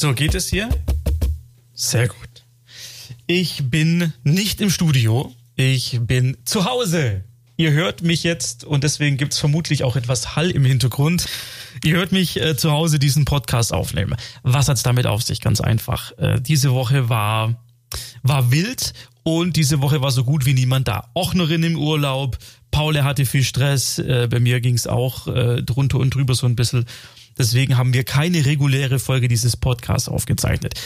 So, geht es hier? Sehr gut. Ich bin nicht im Studio, ich bin zu Hause. Ihr hört mich jetzt und deswegen gibt's vermutlich auch etwas Hall im Hintergrund. Ihr hört mich äh, zu Hause diesen Podcast aufnehmen. Was hat's damit auf sich? Ganz einfach. Äh, diese Woche war, war wild und diese Woche war so gut wie niemand da. Ochnerin im Urlaub, Paul hatte viel Stress, äh, bei mir ging's auch äh, drunter und drüber so ein bisschen. Deswegen haben wir keine reguläre Folge dieses Podcasts aufgezeichnet.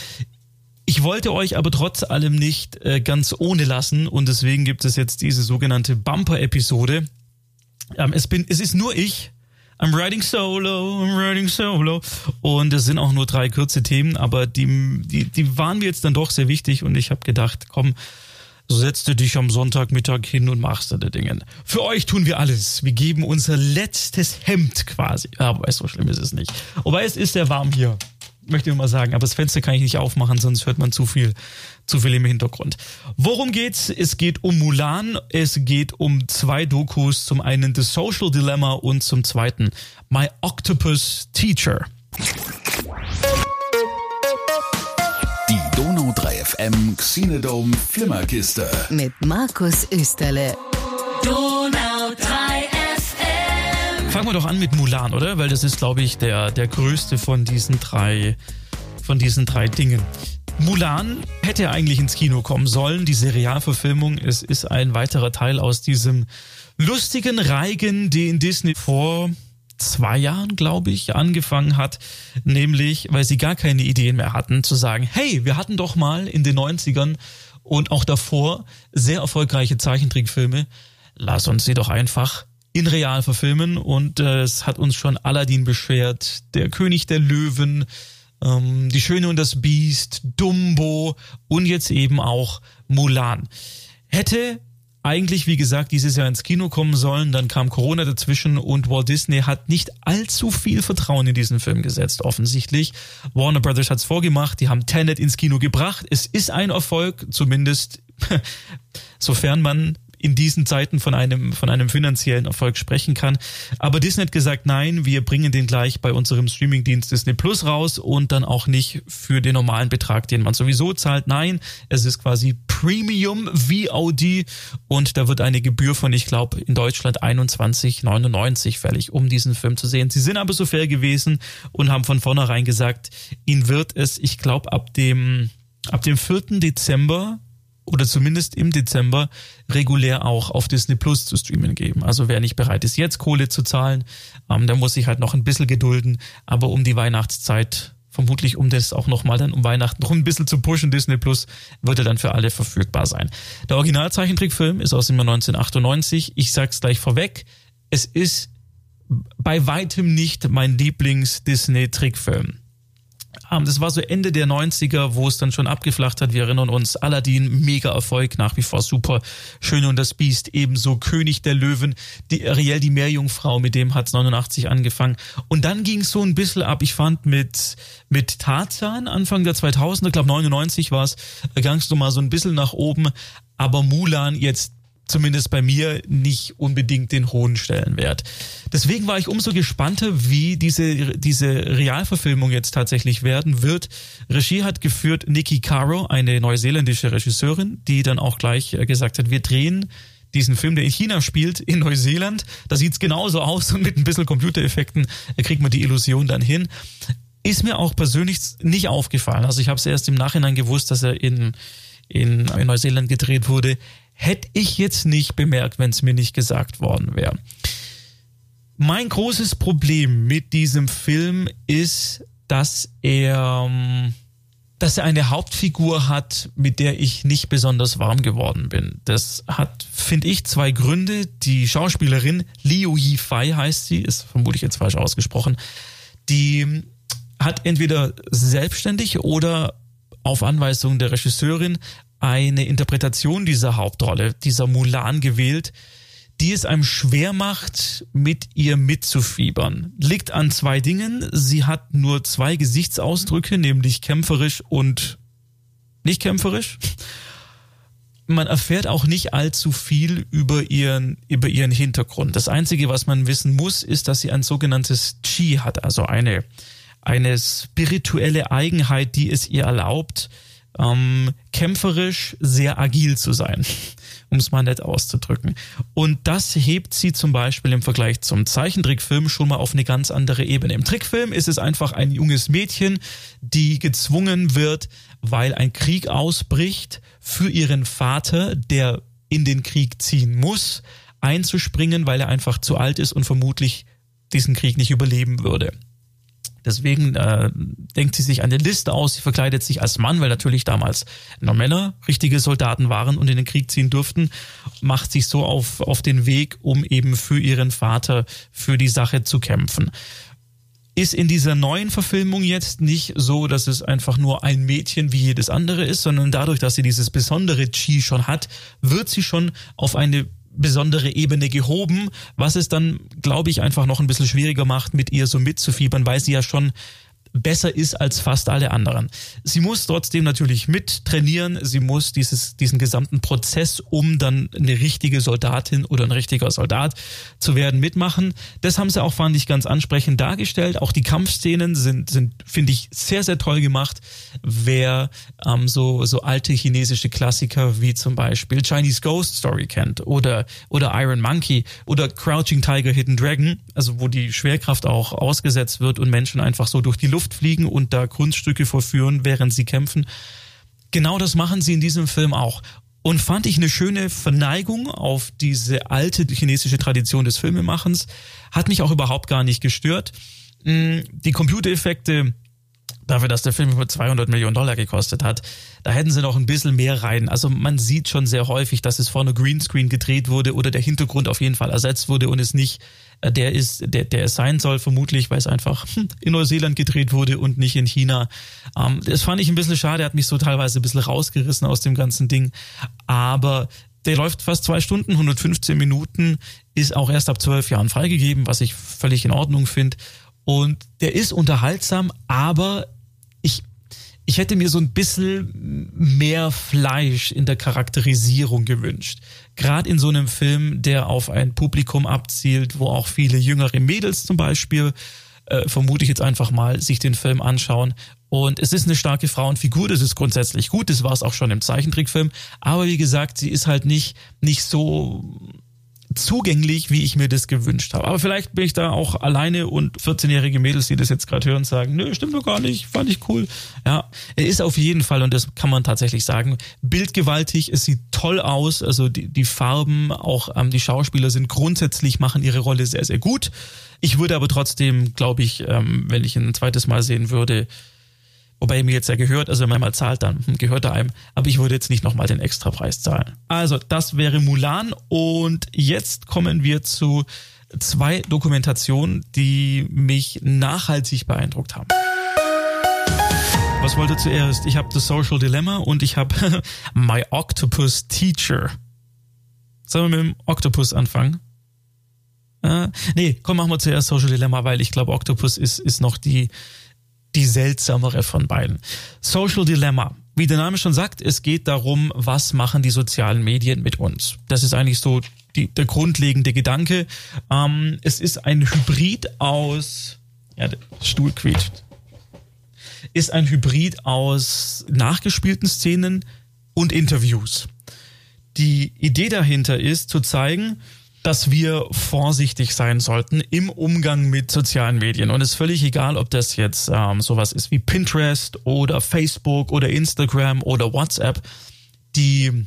Ich wollte euch aber trotz allem nicht äh, ganz ohne lassen und deswegen gibt es jetzt diese sogenannte Bumper-Episode. Ähm, es, es ist nur ich. I'm writing solo, I'm writing solo. Und es sind auch nur drei kurze Themen, aber die, die, die waren mir jetzt dann doch sehr wichtig und ich habe gedacht, komm, setzt du dich am Sonntagmittag hin und machst die Dinge. Für euch tun wir alles. Wir geben unser letztes Hemd quasi. Aber so schlimm ist es nicht. Wobei es ist sehr warm hier möchte ich mal sagen. Aber das Fenster kann ich nicht aufmachen, sonst hört man zu viel, zu viel im Hintergrund. Worum geht's? Es geht um Mulan. Es geht um zwei Dokus. Zum einen The Social Dilemma und zum zweiten My Octopus Teacher. FM Xenodome Flimmerkiste. Mit Markus Österle. Donau 3 Fangen wir doch an mit Mulan, oder? Weil das ist, glaube ich, der, der größte von diesen drei, von diesen drei Dingen. Mulan hätte eigentlich ins Kino kommen sollen, diese Realverfilmung. Es ist ein weiterer Teil aus diesem lustigen Reigen, den Disney vor zwei Jahren, glaube ich, angefangen hat, nämlich, weil sie gar keine Ideen mehr hatten, zu sagen, hey, wir hatten doch mal in den 90ern und auch davor sehr erfolgreiche Zeichentrickfilme, lass uns sie doch einfach in real verfilmen und äh, es hat uns schon Aladdin beschwert, der König der Löwen, ähm, die Schöne und das Biest, Dumbo und jetzt eben auch Mulan. Hätte eigentlich, wie gesagt, dieses Jahr ins Kino kommen sollen, dann kam Corona dazwischen und Walt Disney hat nicht allzu viel Vertrauen in diesen Film gesetzt, offensichtlich. Warner Brothers hat's vorgemacht, die haben Tenet ins Kino gebracht. Es ist ein Erfolg, zumindest sofern man in diesen Zeiten von einem, von einem finanziellen Erfolg sprechen kann. Aber Disney hat gesagt, nein, wir bringen den gleich bei unserem Streamingdienst Disney Plus raus und dann auch nicht für den normalen Betrag, den man sowieso zahlt. Nein, es ist quasi Premium VOD und da wird eine Gebühr von, ich glaube, in Deutschland 21,99 fällig, um diesen Film zu sehen. Sie sind aber so fair gewesen und haben von vornherein gesagt, ihnen wird es, ich glaube, ab dem, ab dem 4. Dezember oder zumindest im Dezember regulär auch auf Disney Plus zu streamen geben. Also wer nicht bereit ist, jetzt Kohle zu zahlen, ähm, der muss sich halt noch ein bisschen gedulden. Aber um die Weihnachtszeit, vermutlich um das auch nochmal dann um Weihnachten noch ein bisschen zu pushen, Disney Plus, wird er dann für alle verfügbar sein. Der Originalzeichentrickfilm ist aus dem Jahr 1998. Ich sag's gleich vorweg. Es ist bei weitem nicht mein Lieblings-Disney-Trickfilm. Das war so Ende der 90er, wo es dann schon abgeflacht hat. Wir erinnern uns, Aladdin, mega Erfolg, nach wie vor super. Schöne und das Biest, ebenso König der Löwen, die Ariel, die Meerjungfrau, mit dem hat's 89 angefangen. Und dann ging es so ein bisschen ab. Ich fand mit, mit Tarzan, Anfang der 2000er, glaube 99 war es, gangst du mal so ein bisschen nach oben. Aber Mulan jetzt zumindest bei mir nicht unbedingt den hohen Stellenwert. Deswegen war ich umso gespannter, wie diese, diese Realverfilmung jetzt tatsächlich werden wird. Regie hat geführt Nikki Caro, eine neuseeländische Regisseurin, die dann auch gleich äh, gesagt hat, wir drehen diesen Film, der in China spielt, in Neuseeland. Da sieht's genauso aus und mit ein bisschen Computereffekten äh, kriegt man die Illusion dann hin. Ist mir auch persönlich nicht aufgefallen. Also ich habe es erst im Nachhinein gewusst, dass er in, in, in Neuseeland gedreht wurde hätte ich jetzt nicht bemerkt, wenn es mir nicht gesagt worden wäre. Mein großes Problem mit diesem Film ist, dass er, ähm, dass er eine Hauptfigur hat, mit der ich nicht besonders warm geworden bin. Das hat, finde ich, zwei Gründe. Die Schauspielerin Liu Yifei heißt sie, ist vermutlich jetzt falsch ausgesprochen, die hat entweder selbstständig oder auf Anweisung der Regisseurin eine Interpretation dieser Hauptrolle, dieser Mulan gewählt, die es einem schwer macht, mit ihr mitzufiebern. Liegt an zwei Dingen. Sie hat nur zwei Gesichtsausdrücke, nämlich kämpferisch und nicht kämpferisch. Man erfährt auch nicht allzu viel über ihren, über ihren Hintergrund. Das einzige, was man wissen muss, ist, dass sie ein sogenanntes Chi hat, also eine, eine spirituelle Eigenheit, die es ihr erlaubt, ähm, kämpferisch sehr agil zu sein, um es mal nett auszudrücken. Und das hebt sie zum Beispiel im Vergleich zum Zeichentrickfilm schon mal auf eine ganz andere Ebene. Im Trickfilm ist es einfach ein junges Mädchen, die gezwungen wird, weil ein Krieg ausbricht, für ihren Vater, der in den Krieg ziehen muss, einzuspringen, weil er einfach zu alt ist und vermutlich diesen Krieg nicht überleben würde. Deswegen äh, denkt sie sich eine Liste aus, sie verkleidet sich als Mann, weil natürlich damals nur Männer richtige Soldaten waren und in den Krieg ziehen durften, macht sich so auf, auf den Weg, um eben für ihren Vater, für die Sache zu kämpfen. Ist in dieser neuen Verfilmung jetzt nicht so, dass es einfach nur ein Mädchen wie jedes andere ist, sondern dadurch, dass sie dieses besondere Chi schon hat, wird sie schon auf eine besondere Ebene gehoben, was es dann, glaube ich, einfach noch ein bisschen schwieriger macht, mit ihr so mitzufiebern, weil sie ja schon besser ist als fast alle anderen. Sie muss trotzdem natürlich mit trainieren. Sie muss dieses, diesen gesamten Prozess, um dann eine richtige Soldatin oder ein richtiger Soldat zu werden, mitmachen. Das haben sie auch, fand ich, ganz ansprechend dargestellt. Auch die Kampfszenen sind, sind finde ich, sehr, sehr toll gemacht. Wer ähm, so, so alte chinesische Klassiker wie zum Beispiel Chinese Ghost Story kennt oder, oder Iron Monkey oder Crouching Tiger, Hidden Dragon, also wo die Schwerkraft auch ausgesetzt wird und Menschen einfach so durch die Luft Luft fliegen und da Kunststücke vorführen, während sie kämpfen. Genau das machen sie in diesem Film auch. Und fand ich eine schöne Verneigung auf diese alte chinesische Tradition des Filmemachens. Hat mich auch überhaupt gar nicht gestört. Mm, die Computereffekte, dafür, dass der Film über 200 Millionen Dollar gekostet hat, da hätten sie noch ein bisschen mehr rein. Also man sieht schon sehr häufig, dass es vorne Greenscreen gedreht wurde oder der Hintergrund auf jeden Fall ersetzt wurde und es nicht äh, der ist, der, der es sein soll, vermutlich, weil es einfach hm, in Neuseeland gedreht wurde und nicht in China. Ähm, das fand ich ein bisschen schade, hat mich so teilweise ein bisschen rausgerissen aus dem ganzen Ding. Aber der läuft fast zwei Stunden, 115 Minuten, ist auch erst ab zwölf Jahren freigegeben, was ich völlig in Ordnung finde. Und der ist unterhaltsam, aber ich ich hätte mir so ein bisschen mehr Fleisch in der Charakterisierung gewünscht. Gerade in so einem Film, der auf ein Publikum abzielt, wo auch viele jüngere Mädels zum Beispiel, äh, vermute ich jetzt einfach mal, sich den Film anschauen. Und es ist eine starke Frauenfigur, das ist grundsätzlich gut, das war es auch schon im Zeichentrickfilm. Aber wie gesagt, sie ist halt nicht, nicht so zugänglich, wie ich mir das gewünscht habe. Aber vielleicht bin ich da auch alleine und 14-jährige Mädels, die das jetzt gerade hören, sagen, nö, stimmt doch gar nicht, fand ich cool. Ja, er ist auf jeden Fall, und das kann man tatsächlich sagen, bildgewaltig, es sieht toll aus, also die, die Farben, auch ähm, die Schauspieler sind grundsätzlich, machen ihre Rolle sehr, sehr gut. Ich würde aber trotzdem, glaube ich, ähm, wenn ich ihn ein zweites Mal sehen würde, Wobei mir jetzt ja gehört, also wenn man mal zahlt, dann gehört er einem. Aber ich würde jetzt nicht nochmal den Extrapreis zahlen. Also, das wäre Mulan. Und jetzt kommen wir zu zwei Dokumentationen, die mich nachhaltig beeindruckt haben. Was wollte zuerst? Ich habe The Social Dilemma und ich habe My Octopus Teacher. Sollen wir mit dem Octopus anfangen? Äh, nee, komm, machen wir zuerst Social Dilemma, weil ich glaube, Octopus ist, ist noch die, die seltsamere von beiden. Social Dilemma. Wie der Name schon sagt, es geht darum, was machen die sozialen Medien mit uns. Das ist eigentlich so die, der grundlegende Gedanke. Ähm, es ist ein Hybrid aus, ja, der Stuhl quietscht, ist ein Hybrid aus nachgespielten Szenen und Interviews. Die Idee dahinter ist zu zeigen, dass wir vorsichtig sein sollten im Umgang mit sozialen Medien. Und es ist völlig egal, ob das jetzt ähm, sowas ist wie Pinterest oder Facebook oder Instagram oder WhatsApp. Die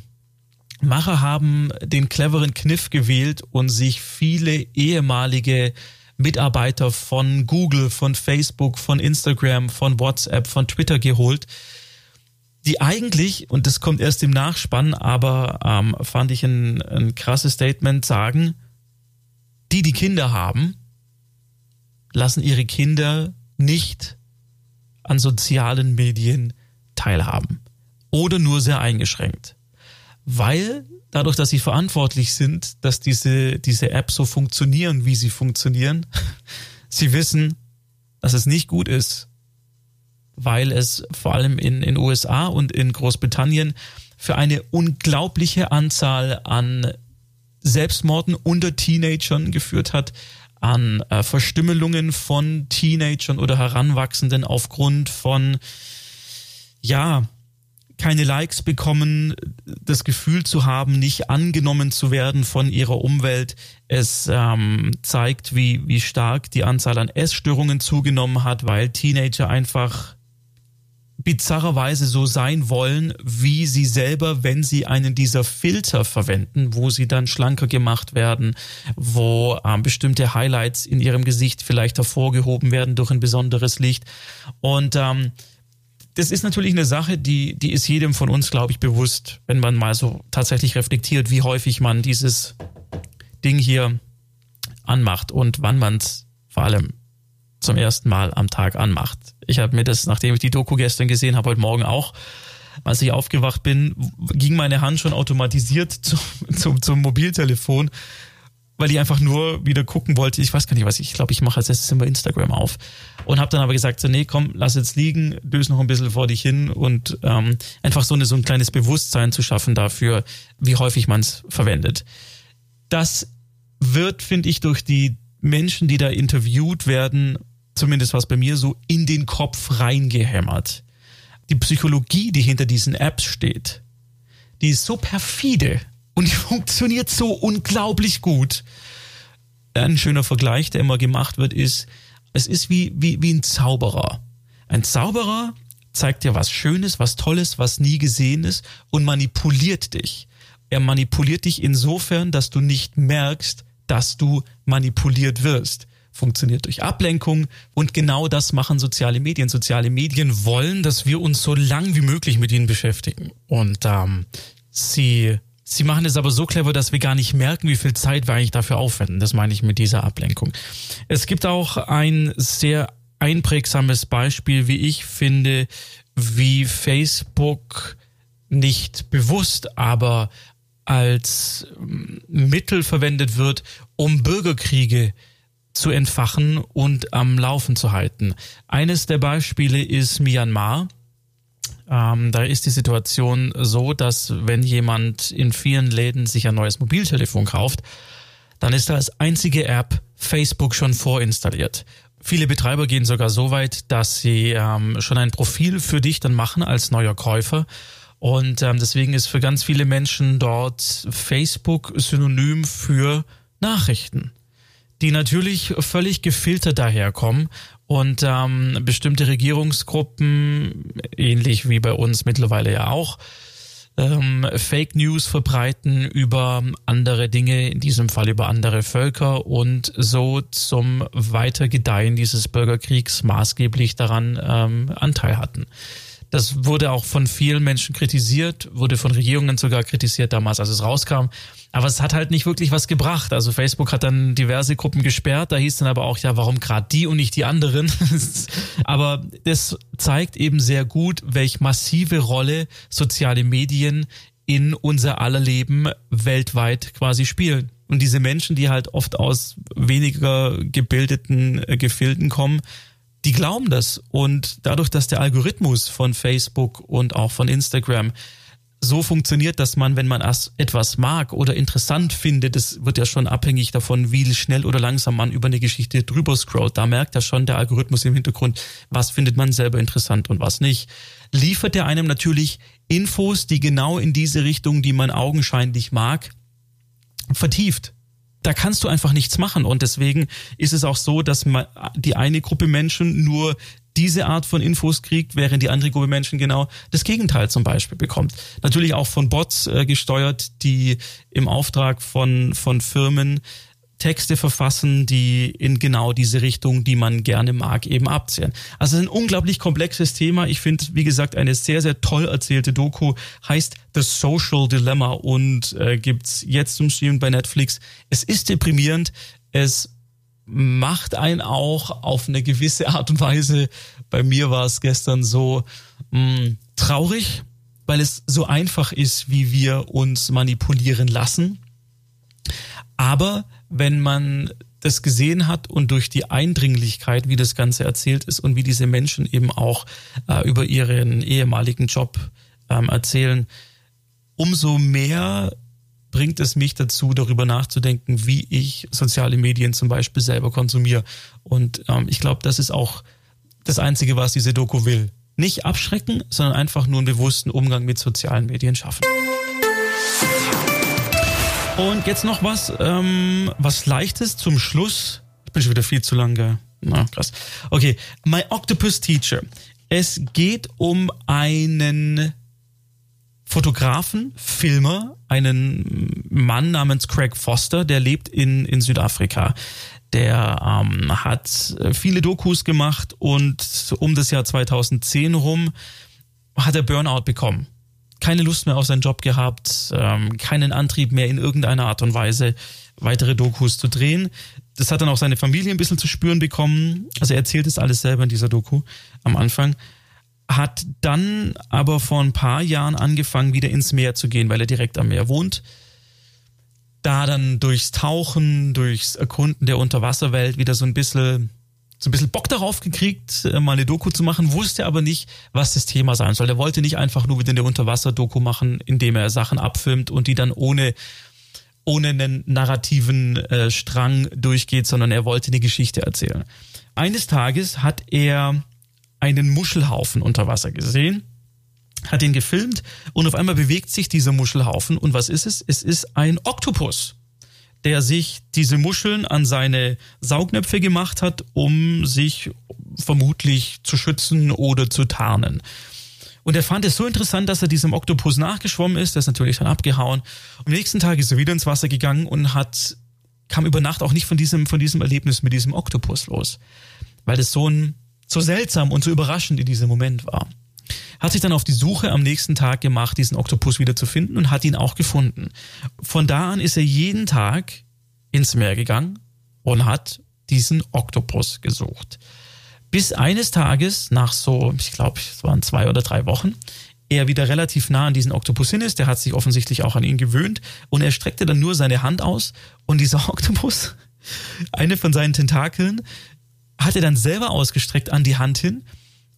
Macher haben den cleveren Kniff gewählt und sich viele ehemalige Mitarbeiter von Google, von Facebook, von Instagram, von WhatsApp, von Twitter geholt, die eigentlich, und das kommt erst im Nachspann, aber ähm, fand ich ein, ein krasses Statement, sagen, die, die Kinder haben, lassen ihre Kinder nicht an sozialen Medien teilhaben oder nur sehr eingeschränkt. Weil dadurch, dass sie verantwortlich sind, dass diese, diese Apps so funktionieren, wie sie funktionieren, sie wissen, dass es nicht gut ist, weil es vor allem in den USA und in Großbritannien für eine unglaubliche Anzahl an Selbstmorden unter Teenagern geführt hat, an äh, Verstümmelungen von Teenagern oder Heranwachsenden aufgrund von, ja, keine Likes bekommen, das Gefühl zu haben, nicht angenommen zu werden von ihrer Umwelt. Es ähm, zeigt, wie, wie stark die Anzahl an Essstörungen zugenommen hat, weil Teenager einfach bizarrerweise so sein wollen, wie sie selber, wenn sie einen dieser Filter verwenden, wo sie dann schlanker gemacht werden, wo ähm, bestimmte Highlights in ihrem Gesicht vielleicht hervorgehoben werden durch ein besonderes Licht. Und ähm, das ist natürlich eine Sache, die, die ist jedem von uns, glaube ich, bewusst, wenn man mal so tatsächlich reflektiert, wie häufig man dieses Ding hier anmacht und wann man es vor allem zum ersten Mal am Tag anmacht. Ich habe mir das, nachdem ich die Doku gestern gesehen habe, heute Morgen auch, als ich aufgewacht bin, ging meine Hand schon automatisiert zum, zum, zum Mobiltelefon, weil ich einfach nur wieder gucken wollte. Ich weiß gar nicht, was ich, ich glaube, ich mache als erstes immer Instagram auf und habe dann aber gesagt, so nee, komm, lass jetzt liegen, döse noch ein bisschen vor dich hin und ähm, einfach so, eine, so ein kleines Bewusstsein zu schaffen dafür, wie häufig man es verwendet. Das wird, finde ich, durch die Menschen, die da interviewt werden, zumindest was bei mir so, in den Kopf reingehämmert. Die Psychologie, die hinter diesen Apps steht, die ist so perfide und die funktioniert so unglaublich gut. Ein schöner Vergleich, der immer gemacht wird, ist, es ist wie, wie, wie ein Zauberer. Ein Zauberer zeigt dir was Schönes, was Tolles, was nie gesehen ist und manipuliert dich. Er manipuliert dich insofern, dass du nicht merkst, dass du manipuliert wirst funktioniert durch Ablenkung und genau das machen soziale Medien. Soziale Medien wollen, dass wir uns so lang wie möglich mit ihnen beschäftigen. Und ähm, sie, sie machen es aber so clever, dass wir gar nicht merken, wie viel Zeit wir eigentlich dafür aufwenden. Das meine ich mit dieser Ablenkung. Es gibt auch ein sehr einprägsames Beispiel, wie ich finde, wie Facebook nicht bewusst, aber als ähm, Mittel verwendet wird, um Bürgerkriege zu entfachen und am Laufen zu halten. Eines der Beispiele ist Myanmar. Ähm, da ist die Situation so, dass wenn jemand in vielen Läden sich ein neues Mobiltelefon kauft, dann ist da als einzige App Facebook schon vorinstalliert. Viele Betreiber gehen sogar so weit, dass sie ähm, schon ein Profil für dich dann machen als neuer Käufer. Und ähm, deswegen ist für ganz viele Menschen dort Facebook synonym für Nachrichten die natürlich völlig gefiltert daherkommen und ähm, bestimmte Regierungsgruppen, ähnlich wie bei uns mittlerweile ja auch, ähm, Fake News verbreiten über andere Dinge, in diesem Fall über andere Völker und so zum Weitergedeihen dieses Bürgerkriegs maßgeblich daran ähm, Anteil hatten. Das wurde auch von vielen Menschen kritisiert, wurde von Regierungen sogar kritisiert damals, als es rauskam. Aber es hat halt nicht wirklich was gebracht. Also Facebook hat dann diverse Gruppen gesperrt. Da hieß dann aber auch, ja, warum gerade die und nicht die anderen? aber das zeigt eben sehr gut, welch massive Rolle soziale Medien in unser aller Leben weltweit quasi spielen. Und diese Menschen, die halt oft aus weniger gebildeten äh, Gefilden kommen, die glauben das. Und dadurch, dass der Algorithmus von Facebook und auch von Instagram so funktioniert, dass man, wenn man etwas mag oder interessant findet, das wird ja schon abhängig davon, wie schnell oder langsam man über eine Geschichte drüber scrollt. Da merkt ja schon der Algorithmus im Hintergrund, was findet man selber interessant und was nicht. Liefert er einem natürlich Infos, die genau in diese Richtung, die man augenscheinlich mag, vertieft da kannst du einfach nichts machen. Und deswegen ist es auch so, dass man, die eine Gruppe Menschen nur diese Art von Infos kriegt, während die andere Gruppe Menschen genau das Gegenteil zum Beispiel bekommt. Natürlich auch von Bots äh, gesteuert, die im Auftrag von, von Firmen Texte verfassen, die in genau diese Richtung, die man gerne mag, eben abzählen. Also es ein unglaublich komplexes Thema. Ich finde, wie gesagt, eine sehr, sehr toll erzählte Doku, heißt The Social Dilemma und äh, gibt's jetzt zum Streamen bei Netflix. Es ist deprimierend. Es macht einen auch auf eine gewisse Art und Weise. Bei mir war es gestern so mh, mm, traurig, weil es so einfach ist, wie wir uns manipulieren lassen. Aber wenn man das gesehen hat und durch die Eindringlichkeit, wie das Ganze erzählt ist und wie diese Menschen eben auch äh, über ihren ehemaligen Job ähm, erzählen, umso mehr bringt es mich dazu, darüber nachzudenken, wie ich soziale Medien zum Beispiel selber konsumiere. Und ähm, ich glaube, das ist auch das Einzige, was diese Doku will. Nicht abschrecken, sondern einfach nur einen bewussten Umgang mit sozialen Medien schaffen. Und jetzt noch was, ähm, was Leichtes zum Schluss. Ich bin schon wieder viel zu lange. Na, krass. Okay, My Octopus Teacher. Es geht um einen Fotografen, Filmer, einen Mann namens Craig Foster, der lebt in, in Südafrika. Der ähm, hat viele Dokus gemacht und um das Jahr 2010 rum hat er Burnout bekommen. Keine Lust mehr auf seinen Job gehabt, ähm, keinen Antrieb mehr in irgendeiner Art und Weise weitere Dokus zu drehen. Das hat dann auch seine Familie ein bisschen zu spüren bekommen. Also er erzählt es alles selber in dieser Doku am Anfang hat dann aber vor ein paar Jahren angefangen, wieder ins Meer zu gehen, weil er direkt am Meer wohnt. Da dann durchs Tauchen, durchs Erkunden der Unterwasserwelt wieder so ein bisschen, so ein bisschen Bock darauf gekriegt, äh, mal eine Doku zu machen, wusste aber nicht, was das Thema sein soll. Er wollte nicht einfach nur wieder eine Unterwasser-Doku machen, indem er Sachen abfilmt und die dann ohne ohne einen narrativen äh, Strang durchgeht, sondern er wollte eine Geschichte erzählen. Eines Tages hat er einen Muschelhaufen unter Wasser gesehen, hat ihn gefilmt und auf einmal bewegt sich dieser Muschelhaufen und was ist es? Es ist ein Oktopus, der sich diese Muscheln an seine Saugnäpfe gemacht hat, um sich vermutlich zu schützen oder zu tarnen. Und er fand es so interessant, dass er diesem Oktopus nachgeschwommen ist. Der ist natürlich dann abgehauen. Am nächsten Tag ist er wieder ins Wasser gegangen und hat, kam über Nacht auch nicht von diesem, von diesem Erlebnis mit diesem Oktopus los. Weil das so ein so seltsam und so überraschend in diesem Moment war. Hat sich dann auf die Suche am nächsten Tag gemacht, diesen Oktopus wieder zu finden und hat ihn auch gefunden. Von da an ist er jeden Tag ins Meer gegangen und hat diesen Oktopus gesucht. Bis eines Tages, nach so, ich glaube, es waren zwei oder drei Wochen, er wieder relativ nah an diesen Oktopus hin ist. Der hat sich offensichtlich auch an ihn gewöhnt und er streckte dann nur seine Hand aus und dieser Oktopus, eine von seinen Tentakeln, hat er dann selber ausgestreckt an die Hand hin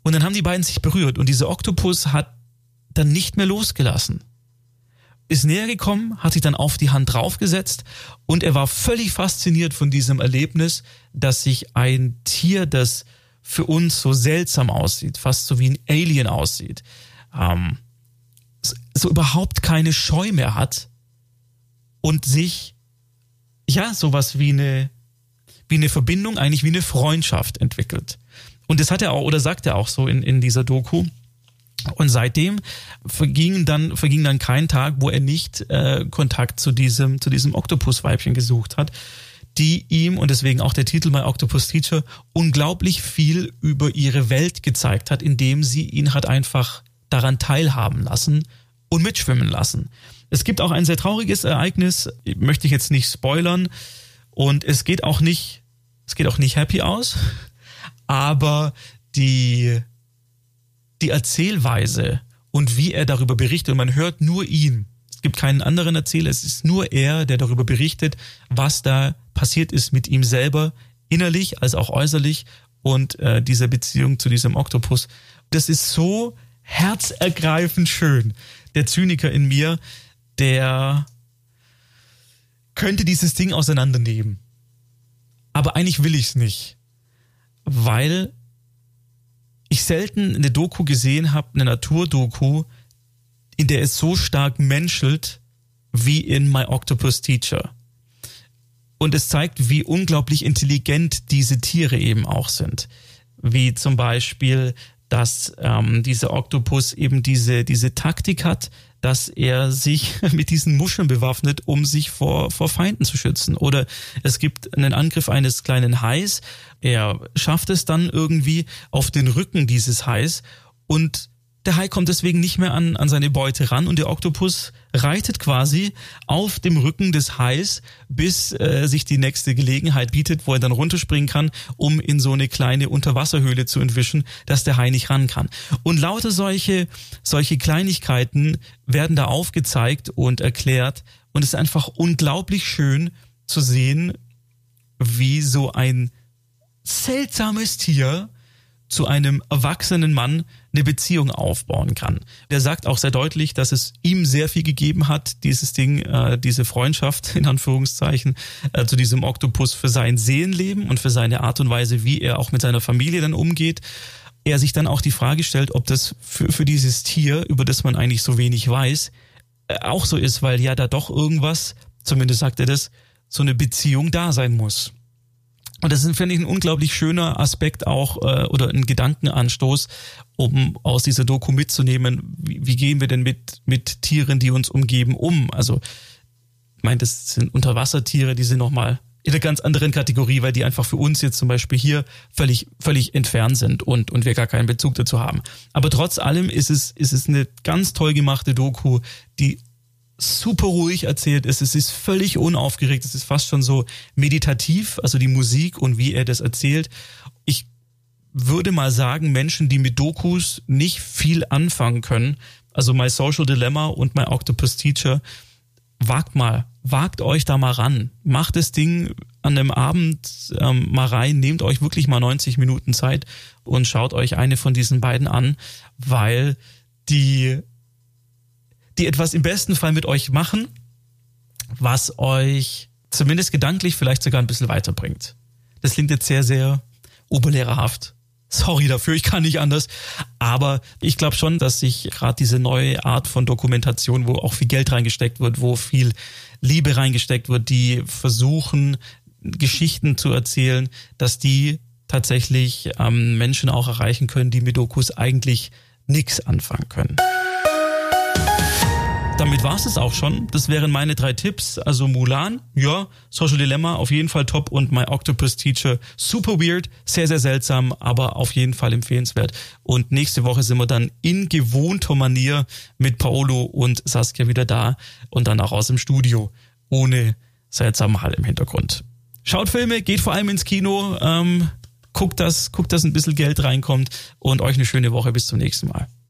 und dann haben die beiden sich berührt und dieser Oktopus hat dann nicht mehr losgelassen. Ist näher gekommen, hat sich dann auf die Hand draufgesetzt und er war völlig fasziniert von diesem Erlebnis, dass sich ein Tier, das für uns so seltsam aussieht, fast so wie ein Alien aussieht, ähm, so überhaupt keine Scheu mehr hat und sich ja sowas wie eine wie eine Verbindung, eigentlich wie eine Freundschaft entwickelt. Und das hat er auch, oder sagt er auch so in, in dieser Doku. Und seitdem verging dann, verging dann kein Tag, wo er nicht äh, Kontakt zu diesem, zu diesem Oktopusweibchen gesucht hat, die ihm, und deswegen auch der Titel My Octopus Teacher, unglaublich viel über ihre Welt gezeigt hat, indem sie ihn hat einfach daran teilhaben lassen und mitschwimmen lassen. Es gibt auch ein sehr trauriges Ereignis, möchte ich jetzt nicht spoilern, und es geht auch nicht, es geht auch nicht happy aus, aber die, die Erzählweise und wie er darüber berichtet, und man hört nur ihn. Es gibt keinen anderen Erzähler, es ist nur er, der darüber berichtet, was da passiert ist mit ihm selber, innerlich als auch äußerlich und äh, dieser Beziehung zu diesem Oktopus. Das ist so herzergreifend schön. Der Zyniker in mir, der könnte dieses Ding auseinandernehmen. Aber eigentlich will ich es nicht. Weil ich selten eine Doku gesehen habe, eine Naturdoku, in der es so stark menschelt wie in My Octopus Teacher. Und es zeigt, wie unglaublich intelligent diese Tiere eben auch sind. Wie zum Beispiel, dass ähm, dieser Oktopus eben diese, diese Taktik hat, dass er sich mit diesen Muscheln bewaffnet, um sich vor, vor Feinden zu schützen. Oder es gibt einen Angriff eines kleinen Hais. Er schafft es dann irgendwie auf den Rücken dieses Hais und der Hai kommt deswegen nicht mehr an, an seine Beute ran und der Oktopus reitet quasi auf dem Rücken des Hais, bis äh, sich die nächste Gelegenheit bietet, wo er dann runterspringen kann, um in so eine kleine Unterwasserhöhle zu entwischen, dass der Hai nicht ran kann. Und lauter solche, solche Kleinigkeiten werden da aufgezeigt und erklärt und es ist einfach unglaublich schön zu sehen, wie so ein seltsames Tier zu einem erwachsenen Mann eine Beziehung aufbauen kann. Der sagt auch sehr deutlich, dass es ihm sehr viel gegeben hat, dieses Ding, äh, diese Freundschaft in Anführungszeichen äh, zu diesem Oktopus für sein Seelenleben und für seine Art und Weise, wie er auch mit seiner Familie dann umgeht. Er sich dann auch die Frage stellt, ob das für, für dieses Tier, über das man eigentlich so wenig weiß, äh, auch so ist, weil ja da doch irgendwas, zumindest sagt er das, so eine Beziehung da sein muss. Und das ist, finde ich, ein unglaublich schöner Aspekt auch äh, oder ein Gedankenanstoß, um aus dieser Doku mitzunehmen, wie, wie gehen wir denn mit, mit Tieren, die uns umgeben, um? Also, ich meine, das sind Unterwassertiere, die sind nochmal in einer ganz anderen Kategorie, weil die einfach für uns jetzt zum Beispiel hier völlig, völlig entfernt sind und, und wir gar keinen Bezug dazu haben. Aber trotz allem ist es, ist es eine ganz toll gemachte Doku, die super ruhig erzählt ist. Es ist völlig unaufgeregt. Es ist fast schon so meditativ, also die Musik und wie er das erzählt. Ich würde mal sagen, Menschen, die mit Dokus nicht viel anfangen können, also My Social Dilemma und My Octopus Teacher, wagt mal, wagt euch da mal ran. Macht das Ding an einem Abend ähm, mal rein, nehmt euch wirklich mal 90 Minuten Zeit und schaut euch eine von diesen beiden an, weil die die etwas im besten Fall mit euch machen, was euch zumindest gedanklich vielleicht sogar ein bisschen weiterbringt. Das klingt jetzt sehr, sehr oberlehrerhaft. Sorry dafür, ich kann nicht anders. Aber ich glaube schon, dass sich gerade diese neue Art von Dokumentation, wo auch viel Geld reingesteckt wird, wo viel Liebe reingesteckt wird, die versuchen, Geschichten zu erzählen, dass die tatsächlich ähm, Menschen auch erreichen können, die mit Dokus eigentlich nichts anfangen können damit war es auch schon. Das wären meine drei Tipps. Also Mulan, ja, Social Dilemma auf jeden Fall top und My Octopus Teacher super weird, sehr, sehr seltsam, aber auf jeden Fall empfehlenswert. Und nächste Woche sind wir dann in gewohnter Manier mit Paolo und Saskia wieder da und dann auch aus dem Studio ohne seltsamen Hall im Hintergrund. Schaut Filme, geht vor allem ins Kino, ähm, guckt, dass, guckt, dass ein bisschen Geld reinkommt und euch eine schöne Woche. Bis zum nächsten Mal.